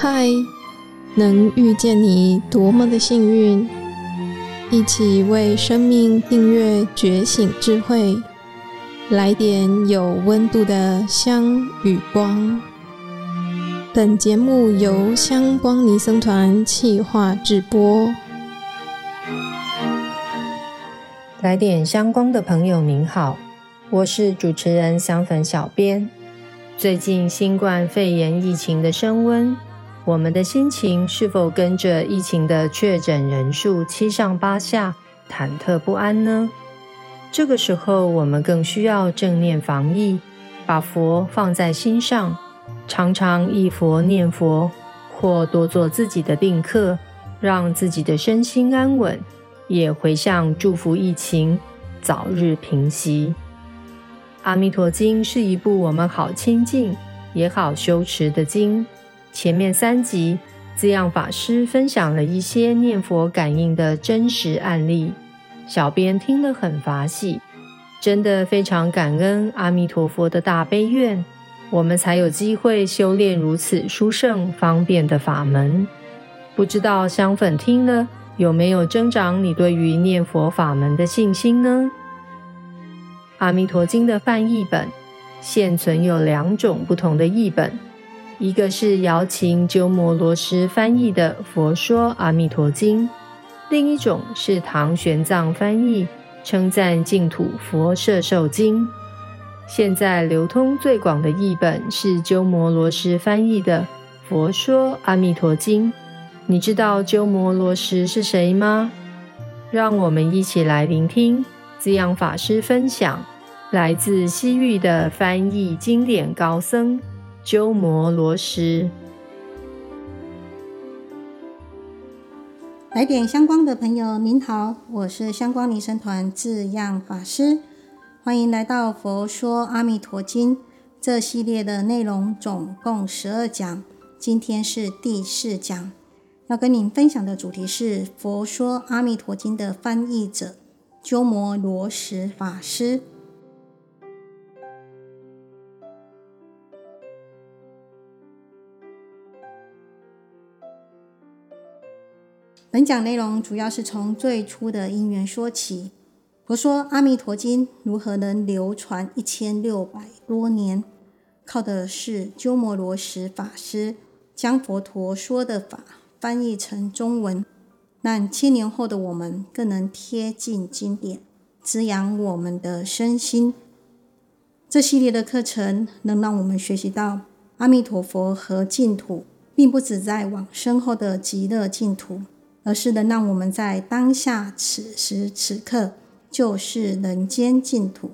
嗨，能遇见你多么的幸运！一起为生命订阅觉醒智慧，来点有温度的香与光。本节目由香光尼僧团企划制播。来点香光的朋友您好，我是主持人香粉小编。最近新冠肺炎疫情的升温。我们的心情是否跟着疫情的确诊人数七上八下，忐忑不安呢？这个时候，我们更需要正念防疫，把佛放在心上，常常忆佛念佛，或多做自己的定课，让自己的身心安稳，也回向祝福疫情早日平息。《阿弥陀经》是一部我们好亲近也好修持的经。前面三集，滋养法师分享了一些念佛感应的真实案例，小编听了很法喜，真的非常感恩阿弥陀佛的大悲愿，我们才有机会修炼如此殊胜方便的法门。不知道香粉听了有没有增长你对于念佛法门的信心呢？阿弥陀经的翻译本现存有两种不同的译本。一个是瑶琴鸠摩罗什翻译的《佛说阿弥陀经》，另一种是唐玄奘翻译《称赞净土佛摄受经》。现在流通最广的译本是鸠摩罗什翻译的《佛说阿弥陀经》。你知道鸠摩罗什是谁吗？让我们一起来聆听滋养法师分享来自西域的翻译经典高僧。鸠摩罗什，来点香光的朋友，您好，我是香光尼僧团智样法师，欢迎来到《佛说阿弥陀经》这系列的内容，总共十二讲，今天是第四讲，要跟您分享的主题是《佛说阿弥陀经》的翻译者鸠摩罗什法师。本讲内容主要是从最初的因缘说起。佛说《阿弥陀经》如何能流传一千六百多年？靠的是鸠摩罗什法师将佛陀说的法翻译成中文，让千年后的我们更能贴近经典，滋养我们的身心。这系列的课程能让我们学习到阿弥陀佛和净土，并不只在往生后的极乐净土。而是能让我们在当下此时此刻就是人间净土。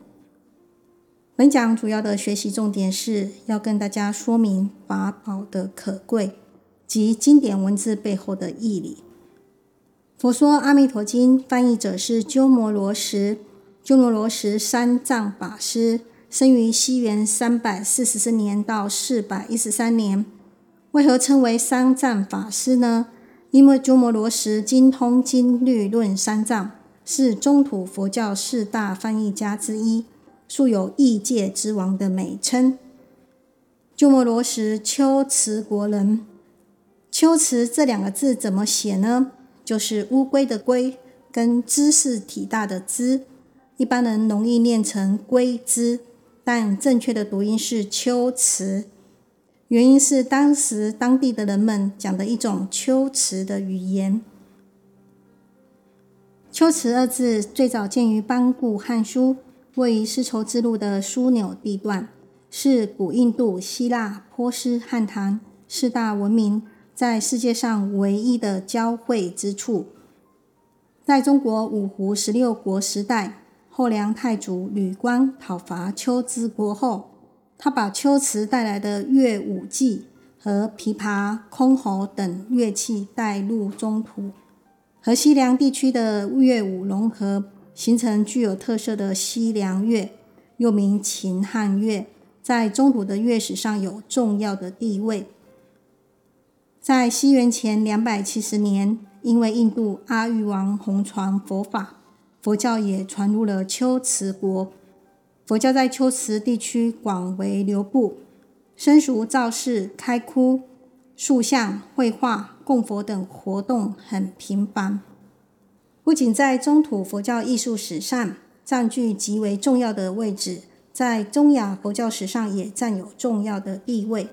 本讲主要的学习重点是要跟大家说明法宝的可贵及经典文字背后的义理。佛说《阿弥陀经》翻译者是鸠摩罗什，鸠摩罗什三藏法师，生于西元三百四十四年到四百一十三年。为何称为三藏法师呢？因为鸠摩罗什精通经律论三藏，是中土佛教四大翻译家之一，素有译界之王的美称。鸠摩罗什龟兹国人，龟兹这两个字怎么写呢？就是乌龟的龟跟兹是体大的兹，一般人容易念成龟兹，但正确的读音是龟兹。原因是当时当地的人们讲的一种龟兹的语言。龟兹二字最早见于班固汉书，位于丝绸之路的枢纽地段，是古印度、希腊、波斯、汉唐四大文明在世界上唯一的交汇之处。在中国五胡十六国时代，后梁太祖吕光讨伐龟兹国后，他把龟兹带来的乐舞伎和琵琶、箜篌等乐器带入中土，和西凉地区的乐舞融合，形成具有特色的西凉乐，又名秦汉乐，在中土的乐史上有重要的地位。在西元前两百七十年，因为印度阿育王弘传佛法，佛教也传入了龟兹国。佛教在龟兹地区广为流布，僧俗造寺、开窟、塑像、绘画、供佛等活动很频繁，不仅在中土佛教艺术史上占据极为重要的位置，在中亚佛教史上也占有重要的地位。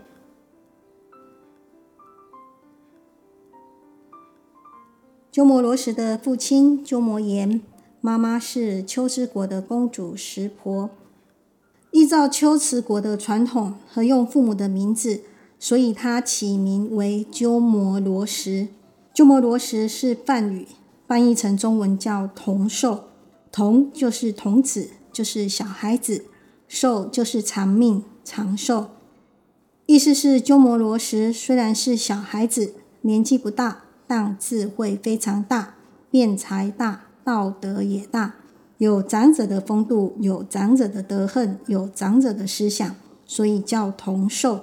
鸠摩罗什的父亲鸠摩衍，妈妈是龟兹国的公主石婆。依照龟兹国的传统，和用父母的名字。所以他起名为鸠摩罗什。鸠摩罗什是梵语，翻译成中文叫童寿。童就是童子，就是小孩子；寿就是长命、长寿。意思是鸠摩罗什虽然是小孩子，年纪不大，但智慧非常大，辩才大，道德也大，有长者的风度，有长者的德行，有长者的思想，所以叫童寿。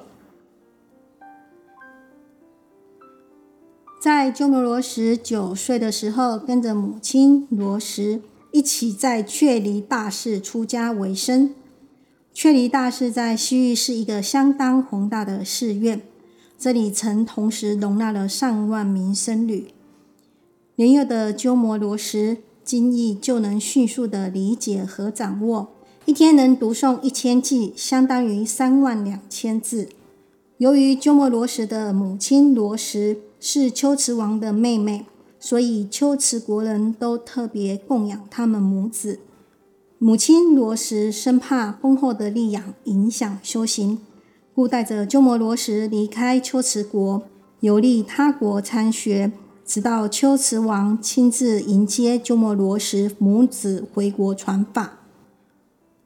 在鸠摩罗什九岁的时候，跟着母亲罗什一起在却离大寺出家为僧。却离大寺在西域是一个相当宏大的寺院，这里曾同时容纳了上万名僧侣。年幼的鸠摩罗什经译就能迅速的理解和掌握，一天能读诵一千偈，相当于三万两千字。由于鸠摩罗什的母亲罗什是丘兹王的妹妹，所以丘兹国人都特别供养他们母子。母亲罗什生怕丰厚的力养影响修行，故带着鸠摩罗什离开丘兹国，游历他国参学，直到龟兹王亲自迎接鸠摩罗什母子回国传法。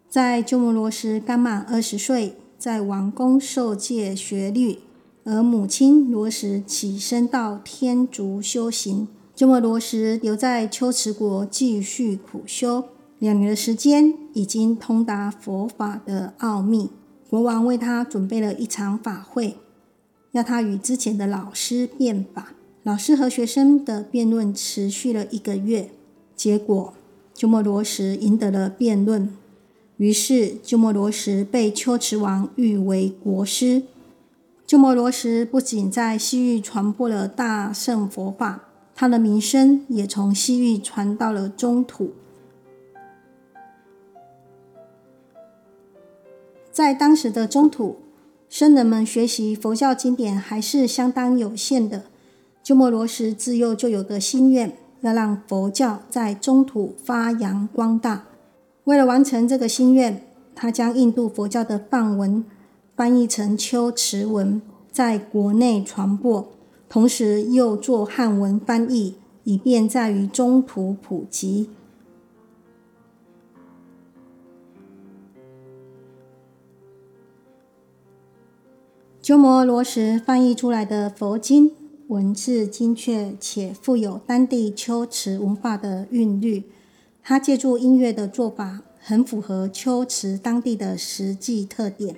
在鸠摩罗什刚满二十岁，在王宫受戒学律。而母亲罗什起身到天竺修行，鸠摩罗什留在龟兹国继续苦修。两年的时间，已经通达佛法的奥秘。国王为他准备了一场法会，要他与之前的老师辩法。老师和学生的辩论持续了一个月，结果鸠摩罗什赢得了辩论，于是鸠摩罗什被龟兹王誉为国师。鸠摩罗什不仅在西域传播了大乘佛法，他的名声也从西域传到了中土。在当时的中土，僧人们学习佛教经典还是相当有限的。鸠摩罗什自幼就有个心愿，要让佛教在中土发扬光大。为了完成这个心愿，他将印度佛教的梵文。翻译成龟兹文，在国内传播，同时又做汉文翻译，以便在于中土普及。鸠摩罗什翻译出来的佛经，文字精确且富有当地秋池文化的韵律。他借助音乐的做法，很符合秋池当地的实际特点。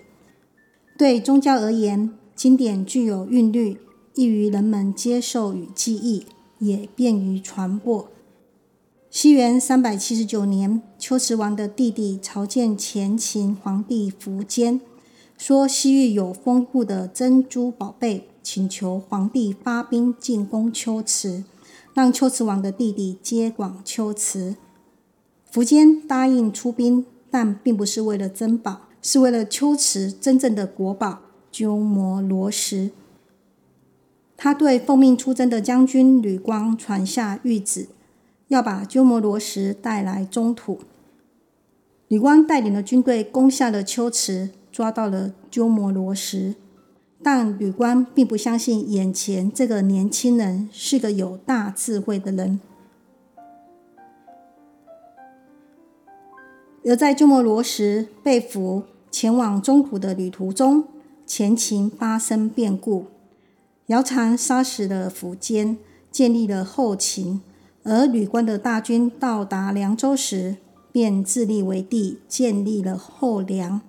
对宗教而言，经典具有韵律，易于人们接受与记忆，也便于传播。西元三百七十九年，秋池王的弟弟朝见前秦皇帝苻坚，说西域有丰富的珍珠宝贝，请求皇帝发兵进攻龟池，让龟池王的弟弟接管龟兹。苻坚答应出兵，但并不是为了珍宝。是为了秋池真正的国宝鸠摩罗什，他对奉命出征的将军吕光传下谕旨，要把鸠摩罗什带来中土。吕光带领的军队攻下了龟池，抓到了鸠摩罗什，但吕光并不相信眼前这个年轻人是个有大智慧的人。而在鸠摩罗什被俘。前往中土的旅途中，前秦发生变故，姚谗杀死了苻坚，建立了后秦。而吕光的大军到达凉州时，便自立为帝，建立了后凉。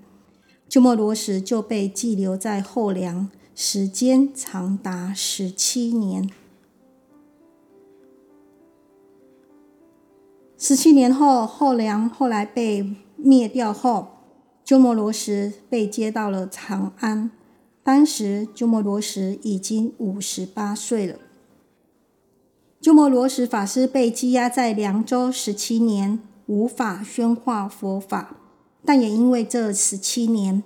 鸠摩罗什就被寄留在后梁，时间长达十七年。十七年后，后梁后来被灭掉后。鸠摩罗什被接到了长安，当时鸠摩罗什已经五十八岁了。鸠摩罗什法师被羁押在凉州十七年，无法宣化佛法，但也因为这十七年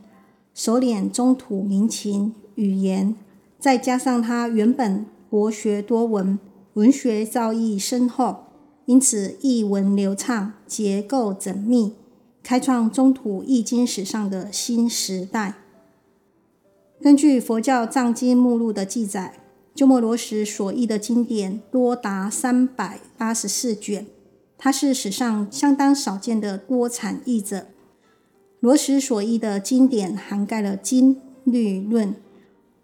熟练中土民情语言，再加上他原本博学多闻，文学造诣深厚，因此译文流畅，结构缜密，开创中土译经史上的新时代。根据佛教藏经目录的记载。鸠摩罗什所译的经典多达三百八十四卷，他是史上相当少见的多产译者。罗什所译的经典涵盖了经律论，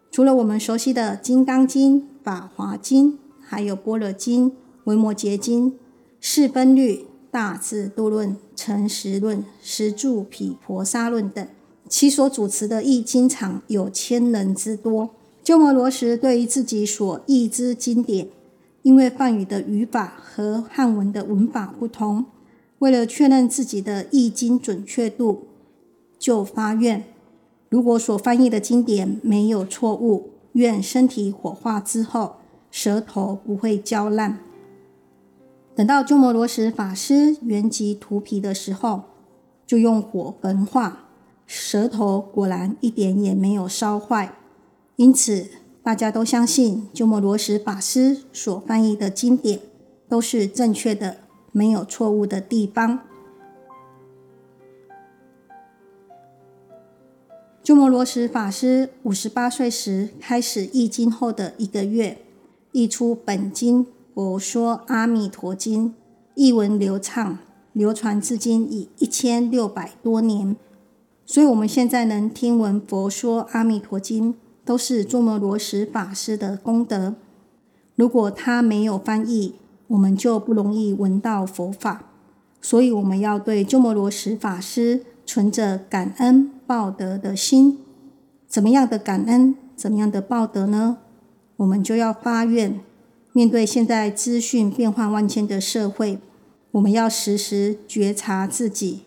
除了我们熟悉的《金刚经》《法华经》，还有《般若经》《维摩诘经》《释分律》《大智度论》《成实论》《十住毗婆沙论》等，其所主持的译经场有千人之多。鸠摩罗什对于自己所译之经典，因为梵语的语法和汉文的文法不同，为了确认自己的译经准确度，就发愿：如果所翻译的经典没有错误，愿身体火化之后，舌头不会焦烂。等到鸠摩罗什法师圆寂涂皮的时候，就用火焚化，舌头果然一点也没有烧坏。因此，大家都相信鸠摩罗什法师所翻译的经典都是正确的，没有错误的地方。鸠摩罗什法师五十八岁时开始译经后的一个月，译出本经《佛说阿弥陀经》，译文流畅，流传至今已一千六百多年。所以，我们现在能听闻《佛说阿弥陀经》。都是鸠摩罗什法师的功德。如果他没有翻译，我们就不容易闻到佛法。所以，我们要对鸠摩罗什法师存着感恩报德的心。怎么样的感恩？怎么样的报德呢？我们就要发愿，面对现在资讯变幻万千的社会，我们要时时觉察自己，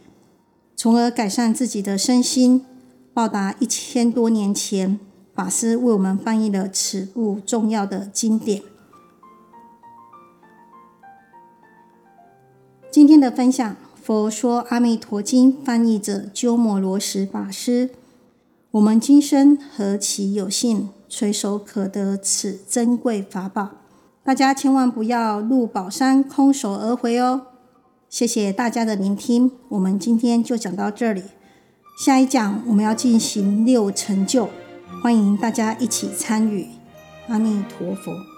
从而改善自己的身心，报答一千多年前。法师为我们翻译了此部重要的经典。今天的分享，《佛说阿弥陀经》翻译者鸠摩罗什法师。我们今生何其有幸，垂手可得此珍贵法宝，大家千万不要入宝山空手而回哦！谢谢大家的聆听，我们今天就讲到这里。下一讲我们要进行六成就。欢迎大家一起参与，阿弥陀佛。